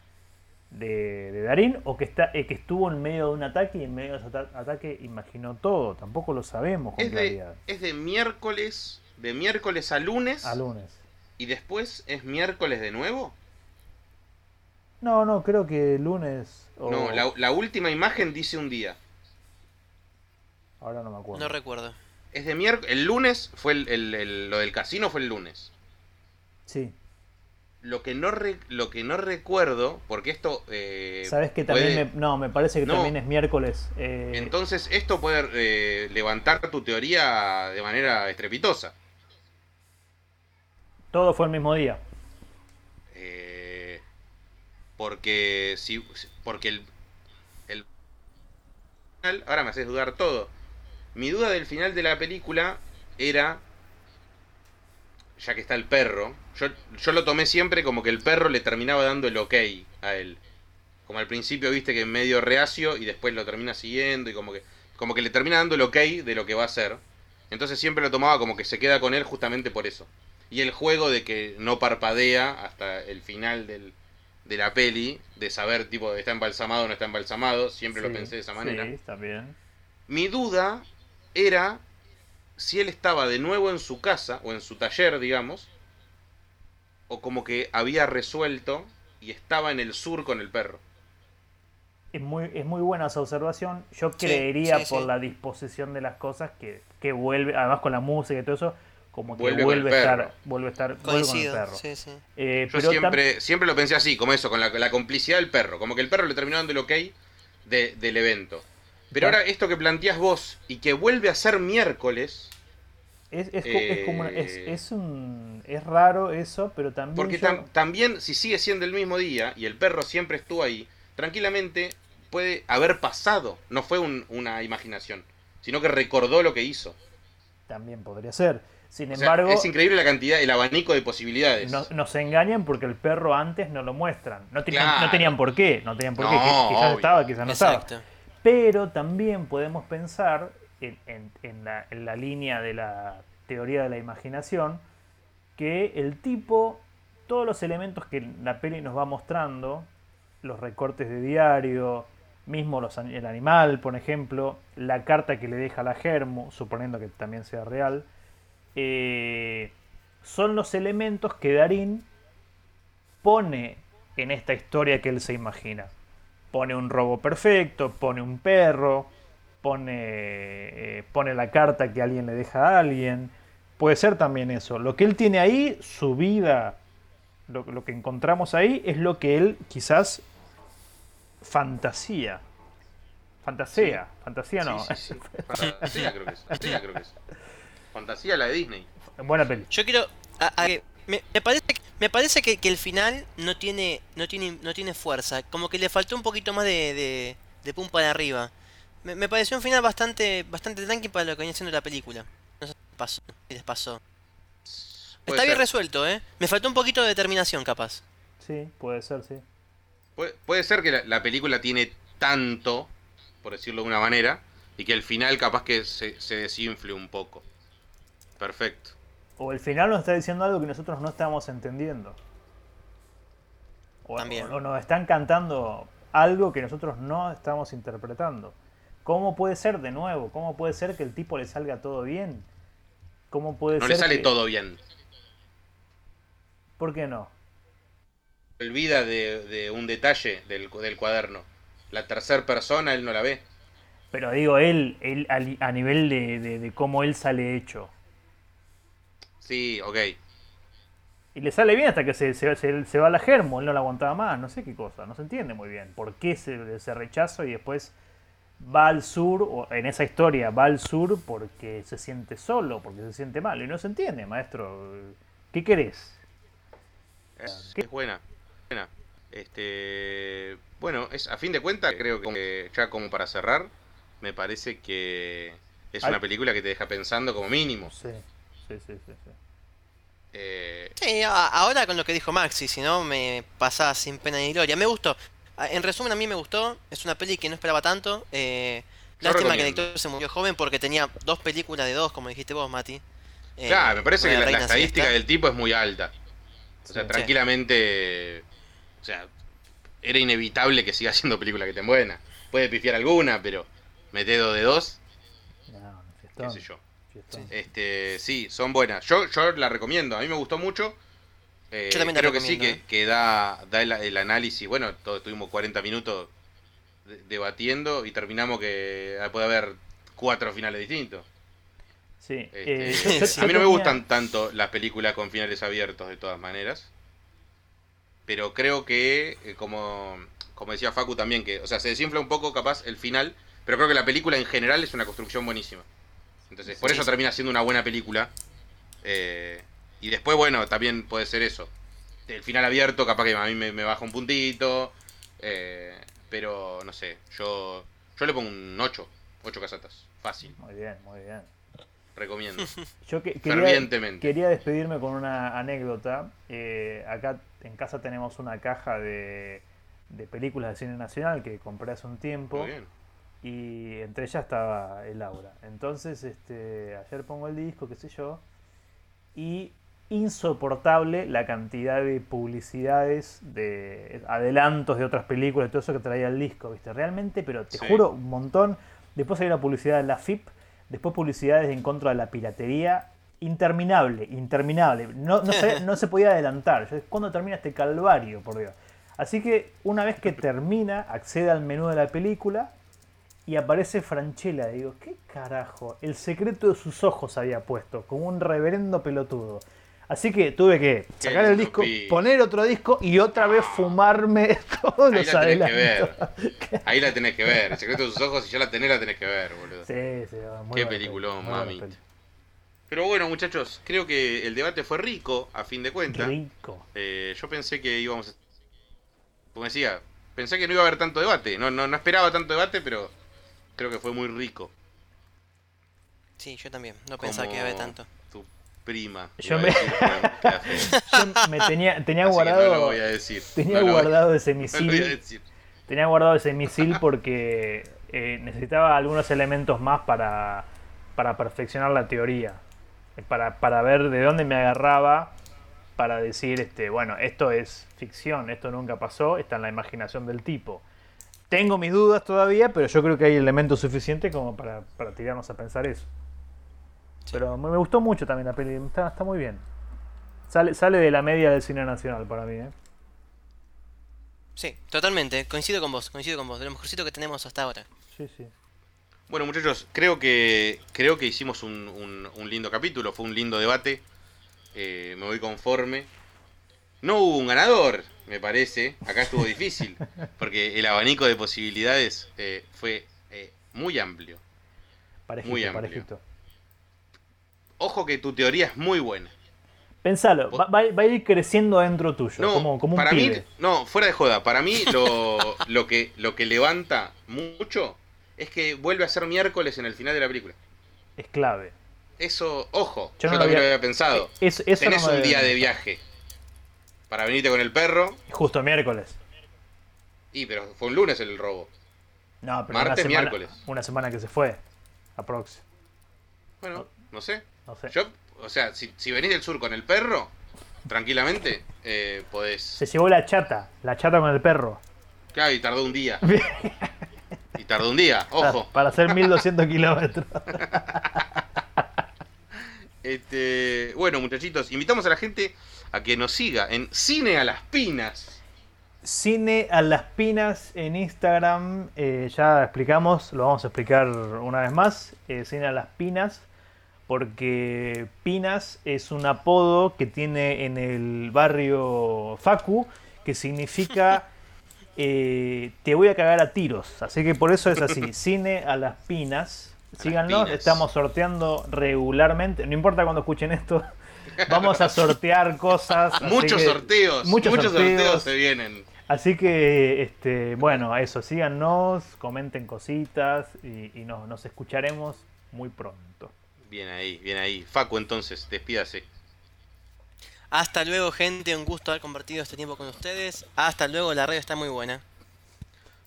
de, de Darín o que está eh, que estuvo en medio de un ataque y en medio de ese ata- ataque imaginó todo. Tampoco lo sabemos con Es de, claridad. es de miércoles. De miércoles a lunes. A lunes. Y después es miércoles de nuevo. No, no, creo que lunes. o- No, la, la última imagen dice un día. Ahora no me acuerdo. No recuerdo. Es de miércoles. El lunes fue el, el- el- lo del casino fue el lunes. sí. Lo que no re- lo que no recuerdo, porque esto eh, Sabes que también puede- me, no, me parece que No. también es miércoles. eh, entonces esto puede eh, levantar tu teoría de manera estrepitosa. todo fue el mismo día. Eh, porque si porque el, el final ahora me haces dudar todo. Mi duda del final de la película era ya que está el perro, yo, yo lo tomé siempre como que el perro le terminaba dando el ok a él. Como al principio viste que medio reacio y después lo termina siguiendo y como que como que le termina dando el ok de lo que va a hacer. Entonces siempre lo tomaba como que se queda con él justamente por eso. Y el juego de que no parpadea hasta el final del, de la peli, de saber tipo está embalsamado o no está embalsamado, siempre lo pensé de esa manera. Sí, también. Mi duda era si él estaba de nuevo en su casa o en su taller, digamos, o como que había resuelto y estaba en el sur con el perro. Es muy, es muy buena esa observación. Yo Sí, creería sí, por sí. la disposición de las cosas que, que vuelve, además con la música y todo eso, como que Vuelve vuelve, con el a estar, perro. vuelve a estar, vuelve con el perro. Sí, sí. Eh, Yo pero tam- siempre, siempre lo pensé así, como eso, con la, la complicidad del perro, como que el perro le terminó dando el ok de- del evento. Pero ahora esto que planteas vos y que vuelve a ser miércoles, es, es, es como una- es, eh, es un es raro eso, pero también porque yo- tam- también si sigue siendo el mismo día y el perro siempre estuvo ahí, tranquilamente puede haber pasado, no fue un- una imaginación, sino que recordó lo que hizo. también podría ser. Sin O sea, embargo, es increíble la cantidad, el abanico de posibilidades. no- nos engañan porque el perro antes no lo muestran. No tenían, Claro. no tenían por qué, no tenían por qué. No, Quizás obvio. estaba, quizás no estaba. Exacto. Pero también podemos pensar en, la, línea de la teoría de la imaginación que el tipo, todos los elementos que la peli nos va mostrando, los recortes de diario, mismo los, el animal, por ejemplo, la carta que le deja la Germo, suponiendo que también sea real, eh, son los elementos que Darín pone en esta historia que él se imagina. Pone un robo perfecto, pone un perro, pone, eh, pone la carta que alguien le deja a alguien. Puede ser también eso. Lo que él tiene ahí, su vida, lo, lo que encontramos ahí, es lo que él quizás fantasía. Fantasea. Fantasía no. Sí, sí, sí. Fantasía creo que es. Fantasía creo que es. Fantasía la de Disney. Buena peli. Yo quiero. a- a- me, me parece, que- me parece que, que el final no tiene, no tiene no tiene fuerza. Como que le faltó un poquito más de, de, de pum para arriba. Me, me pareció un final bastante bastante tranqui para lo que venía siendo la película. No sé si les pasó. si les pasó. Puede Está bien resuelto, ¿eh? Me faltó un poquito de determinación, capaz. Sí, puede ser, sí. Puede, puede ser que la, la película tiene tanto, por decirlo de una manera, y que el final capaz que se, se desinfle un poco. Perfecto. O el final nos está diciendo algo que nosotros no estamos entendiendo. O, También. o nos están cantando algo que nosotros no estamos interpretando. ¿Cómo puede ser de nuevo? ¿Cómo puede ser que el tipo le salga todo bien? ¿Cómo puede No ser le sale que- todo bien. ¿Por qué no? Olvida de, de un detalle del, cu- del cuaderno. La tercera persona él no la ve. Pero digo, él, él a nivel de, de- de cómo él sale hecho. Sí, ok. Y le sale bien hasta que se, se, se- se va a la germo, él no la aguantaba más, no sé qué cosa, no se entiende muy bien. ¿Por qué ese, ese rechazo y después va al sur, o en esa historia va al sur porque se siente solo, porque se siente mal? Y no se entiende, maestro. ¿Qué querés? Es, ¿Qué? es buena. buena. Este, bueno, es a fin de cuentas, creo que ya como para cerrar, me parece que es Ay. una película que te deja pensando como mínimo. Sí, sí, sí, sí. sí. Eh, Sí, ahora con lo que dijo Maxi, si no me pasaba sin pena ni gloria. Me gustó. A- En resumen, a mí me gustó. Es una peli que no esperaba tanto. Eh, lástima que el director se murió joven porque tenía dos películas de dos, como dijiste vos, Mati. Eh, claro, me parece que la, estadística Siesta. del tipo es muy alta. O sea, Sí. tranquilamente, o sea, era inevitable que siga haciendo películas que estén buenas. Puede pifiar alguna, pero mete dos de dos, No, no, qué sé yo. fiestón. Este, sí, son buenas. Yo, yo la recomiendo, a mí me gustó mucho. Eh, Yo también creo que sí, que, eh. que da, da el, el análisis. Bueno, todos estuvimos 40 minutos de- debatiendo y terminamos que ah, puede haber cuatro finales distintos. Sí, Este, eh, a mí no me gustan tanto las películas con finales abiertos de todas maneras. Pero creo que, como, como decía Facu también, que, o sea, se desinfla un poco capaz el final, pero creo que la película en general es una construcción buenísima. Entonces, por Sí, eso sí. termina siendo una buena película. Eh, y después, bueno, también puede ser eso. El final abierto, capaz que a mí me, me baja un puntito. eh, pero, no sé, yo, yo le pongo un 8. 8 casatas. Fácil. Muy bien, muy bien. Recomiendo. Yo que- quería, Fervientemente. quería despedirme con una anécdota. Eh, acá en casa tenemos una caja de, de películas de cine nacional que compré hace un tiempo. Muy bien. Y entre ellas estaba el Aura. Entonces, este, ayer pongo el disco, qué sé yo. Y insoportable la cantidad de publicidades, de adelantos de otras películas, todo eso que traía el disco, ¿viste? Realmente, pero te Sí. juro, un montón. Después hay una publicidad de la FIP, después publicidades en contra de la piratería. Interminable, interminable. No, no, se, no se podía adelantar. ¿Cuándo termina este calvario, por Dios? Así que una vez que termina, accede al menú de la película y aparece Franchella. Digo, ¿qué carajo? El secreto de sus ojos había puesto, como un reverendo pelotudo. Así que tuve que sacar el disco, poner otro disco y otra vez fumarme todos Ahí los la tenés que ver. Ahí la tenés que ver. El secreto de sus ojos, si ya la tenés, la tenés que ver, boludo. Sí, sí, muy Qué peliculón, muy mami. Pero bueno, muchachos, creo que el debate fue rico, a fin de cuentas. Rico. Eh, yo pensé que íbamos a... Como decía, pensé que no iba a haber tanto debate. No, no, no esperaba tanto debate, pero creo que fue muy rico. Sí, yo también. No pensaba que iba a haber Como tanto. Prima. Yo me-. Yo tenía, guardado, no lo voy a decir. tenía No lo voy- guardado ese no lo voy a misil. decir. Tenía guardado ese misil porque eh, necesitaba algunos elementos más para, para perfeccionar la teoría. Para, para ver de dónde me agarraba para decir, este, bueno, esto es ficción, esto nunca pasó, está en la imaginación del tipo. Tengo mis dudas todavía, pero yo creo que hay elementos suficientes como para, para tirarnos a pensar eso. Pero me, me gustó mucho también la peli, está, está muy bien. Sale, sale de la media del cine nacional para mí, ¿eh? Sí, totalmente. Coincido con vos, coincido con vos. De lo mejorcito que tenemos hasta ahora. Sí, sí. Bueno, muchachos, creo que creo que hicimos un, un- un lindo capítulo, fue un lindo debate. Eh, me voy conforme. No hubo un ganador, me parece. Acá estuvo difícil, porque el abanico de posibilidades eh, fue eh, muy amplio. Parejito, Muy amplio. parejito. Ojo que tu teoría es muy buena. Pensalo, va, a ir creciendo dentro tuyo, No, como, como un para mí, pibe. no, fuera de joda, para mí lo, lo, que, lo que levanta mucho es que vuelve a ser miércoles en el final de la película. Es clave. Eso, ojo, Yo yo, no lo también había- lo había pensado. Es- eso Tenés no un día de viaje para venirte con el perro. Justo miércoles. Y pero fue un lunes el robo. No, pero Martes, una semana, miércoles. Una semana que se fue. Aprox. Bueno, no sé. No sé. Yo, o sea, si, si venís del sur con el perro, tranquilamente, eh, podés. Se llevó la chata. La chata con el perro. Claro, y tardó un día. Y tardó un día, ojo. Para hacer 1200 kilómetros. Este, bueno, muchachitos, invitamos a la gente a que nos siga en Cine a las Pinas. Cine a las Pinas en Instagram. eh, ya explicamos, lo vamos a explicar una vez más. eh, Cine a las Pinas. Porque Pinas es un apodo que tiene en el barrio Facu. Que significa eh, te voy a cagar a tiros. Así que por eso es así. Cine a las Pinas. Síganos, estamos sorteando regularmente. No importa cuando escuchen esto. Vamos a sortear cosas. Muchos que- sorteos, muchos muchos, sorteos. sorteos. se vienen. Así que, este, bueno, eso, síganos, comenten cositas y, nos escucharemos muy pronto. Bien ahí, bien ahí. Facu, entonces, despídase. Hasta luego, gente. Un gusto haber compartido este tiempo con ustedes. Hasta luego, la radio está muy buena.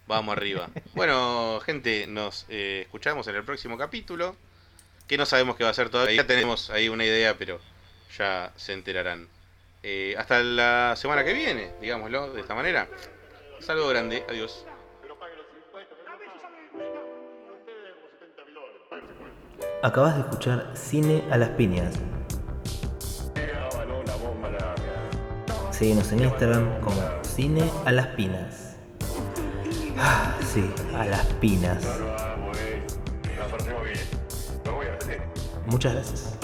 Vamos arriba. Bueno, gente, nos eh, escuchamos en el próximo capítulo. Que no sabemos qué va a ser todavía. Ya tenemos ahí una idea, pero ya se enterarán. Eh, hasta la semana que viene, digámoslo de esta manera. Un saludo grande, adiós. Acabas de escuchar Cine a las Piñas. Síguenos en Instagram como Cine a las Pinas. Ah, sí, a las pinas. Muchas gracias.